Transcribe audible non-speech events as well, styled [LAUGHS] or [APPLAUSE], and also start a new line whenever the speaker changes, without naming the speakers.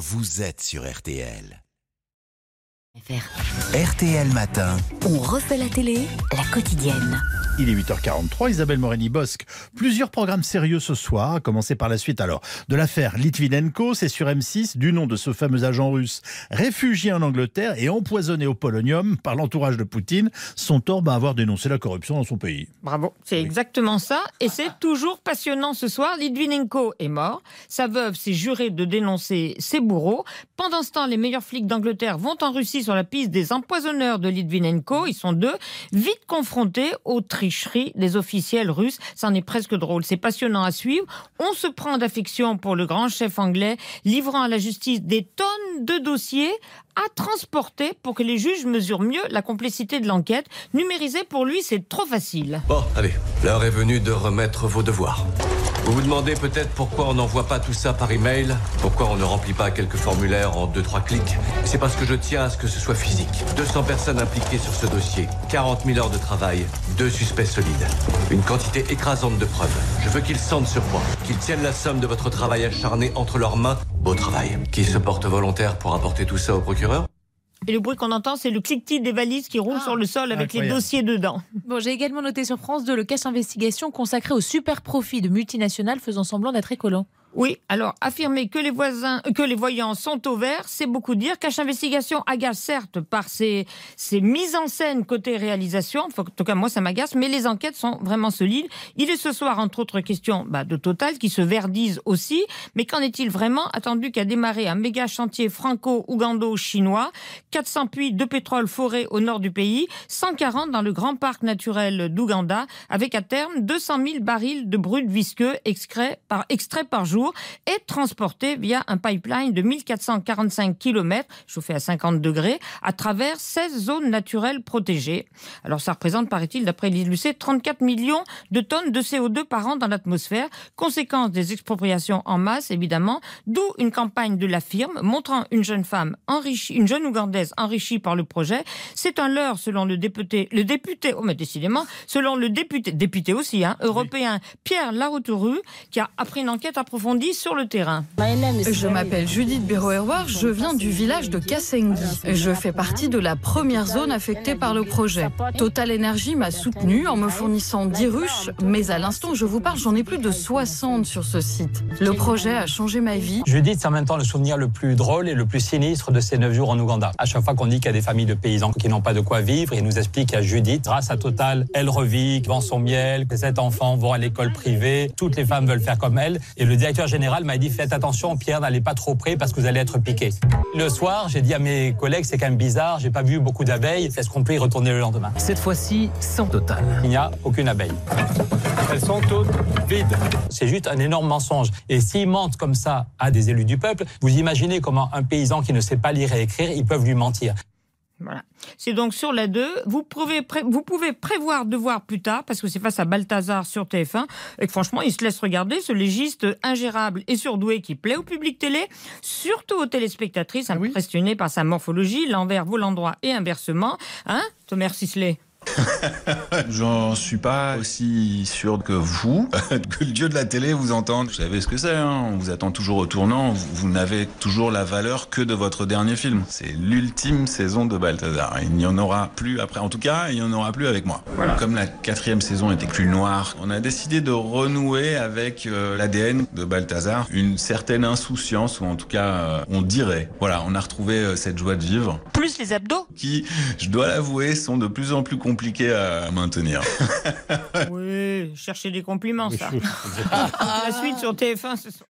vous êtes sur RTL. RTL Matin.
On refait la télé, la quotidienne.
Il est 8h43, Isabelle Morini-Bosque. Plusieurs programmes sérieux ce soir, à commencer par la suite alors de l'affaire Litvinenko, c'est sur M6, du nom de ce fameux agent russe réfugié en Angleterre et empoisonné au polonium par l'entourage de Poutine. Son tort à avoir dénoncé la corruption dans son pays.
Bravo, c'est exactement ça. Et c'est toujours passionnant ce soir. Litvinenko est mort. Sa veuve s'est jurée de dénoncer ses bourreaux. Pendant ce temps, les meilleurs flics d'Angleterre vont en Russie sur la piste des empoisonneurs de Litvinenko. Ils sont deux, vite confrontés aux tricheries des officiels russes. Ça en est presque drôle. C'est passionnant à suivre. On se prend d'affection pour le grand chef anglais, livrant à la justice des tonnes de dossiers à transporter pour que les juges mesurent mieux la complexité de l'enquête. Numériser pour lui, c'est trop facile.
Bon, allez, l'heure est venue de remettre vos devoirs. Vous vous demandez peut-être pourquoi on n'envoie pas tout ça par email, pourquoi on ne remplit pas quelques formulaires en 2-3 clics. C'est parce que je tiens à ce que ce soit physique. 200 personnes impliquées sur ce dossier, 40 000 heures de travail, deux suspects solides, une quantité écrasante de preuves. Je veux qu'ils sentent sur moi, qu'ils tiennent la somme de votre travail acharné entre leurs mains. Beau travail. Qui se porte volontaire pour apporter tout ça au procureur?
Et le bruit qu'on entend, c'est le clic-tic des valises qui roulent
Ah,
sur le sol avec les dossiers dedans.
Bon, j'ai également noté sur France 2 le cache investigation consacré au super profit de multinationales faisant semblant d'être écolo.
Oui, alors affirmer que les voisins, que les voyants sont au vert, c'est beaucoup dire. Cache Investigation agace certes par ses, ses mises en scène côté réalisation. En tout cas, moi, ça m'agace, mais les enquêtes sont vraiment solides. Il est ce soir, entre autres questions, bah, de Total qui se verdise aussi. Mais qu'en est-il vraiment Attendu qu'a démarré un méga chantier franco-ougando-chinois, 400 puits de pétrole foré au nord du pays, 140 dans le grand parc naturel d'Ouganda, avec à terme 200 000 barils de brut visqueux par, extraits par jour et transportés via un pipeline de 1445 km, chauffé à 50 degrés, à travers 16 zones naturelles protégées. Alors ça représente, paraît-il, d'après l'ILUC, 34 millions de tonnes de CO2 par an dans l'atmosphère, conséquence des expropriations en masse, évidemment, d'où une campagne de la firme montrant une jeune femme enrichie, une jeune Ougandaise enrichie par le projet. C'est un leurre, selon le député, le député, oh mais décidément, selon le député, député aussi, hein, européen Pierre Laroutouru, qui a appris une enquête approfondie sur le terrain.
Je m'appelle Judith Béroerwar, je viens du village de Kassengi. Je fais partie de la première zone affectée par le projet. Total Energy m'a soutenu en me fournissant 10 ruches, mais à l'instant où je vous parle, j'en ai plus de 60 sur ce site. Le projet a changé ma vie.
Judith, c'est en même temps le souvenir le plus drôle et le plus sinistre de ces neuf jours en Ouganda. À chaque fois qu'on dit qu'il y a des familles de paysans qui n'ont pas de quoi vivre, il nous explique à Judith, grâce à Total, elle revit, vend son miel, que sept enfants vont à l'école privée, toutes les femmes veulent faire comme elle. Et le directeur général m'a dit, faites attention, Pierre, n'allez pas trop près parce que vous allez être piqué. Le soir, j'ai dit à mes collègues, c'est quand même bizarre, j'ai pas vu beaucoup d'abeilles, est-ce qu'on peut y retourner le lendemain?
Cette fois-ci, sans total.
Il n'y a aucune abeille. Elles sont toutes vides. C'est juste un énorme mensonge. Et s'ils mentent comme ça à des élus du peuple, vous imaginez comment un paysan qui ne sait pas lire et écrire, ils peuvent lui mentir.
Voilà. C'est donc sur la 2. Vous pouvez, vous pouvez prévoir de voir plus tard, parce que c'est face à Balthazar sur TF1, et que franchement, il se laisse regarder, ce légiste ingérable et surdoué qui plaît au public télé, surtout aux téléspectatrices impressionnées par sa morphologie, l'envers vaut l'endroit et inversement. Hein, Thomas Sisley? [LAUGHS]
J'en suis pas aussi sûr que vous, [LAUGHS] que le dieu de la télé vous entende. Vous savez ce que c'est, hein on vous attend toujours au tournant, vous, vous n'avez toujours la valeur que de votre dernier film. C'est l'ultime saison de Balthazar. Il n'y en aura plus après, en tout cas, il n'y en aura plus avec moi. Comme la quatrième saison était plus noire, on a décidé de renouer avec euh, l'ADN de Balthazar, une certaine insouciance, ou en tout cas, euh, on dirait. Voilà, on a retrouvé euh, cette joie de vivre
Plus les abdos
qui, je dois l'avouer, sont de plus en plus compliqués à maintenir. [LAUGHS]
Oui, chercher des compliments, ça. [LAUGHS] La suite sur TF1 ce soir.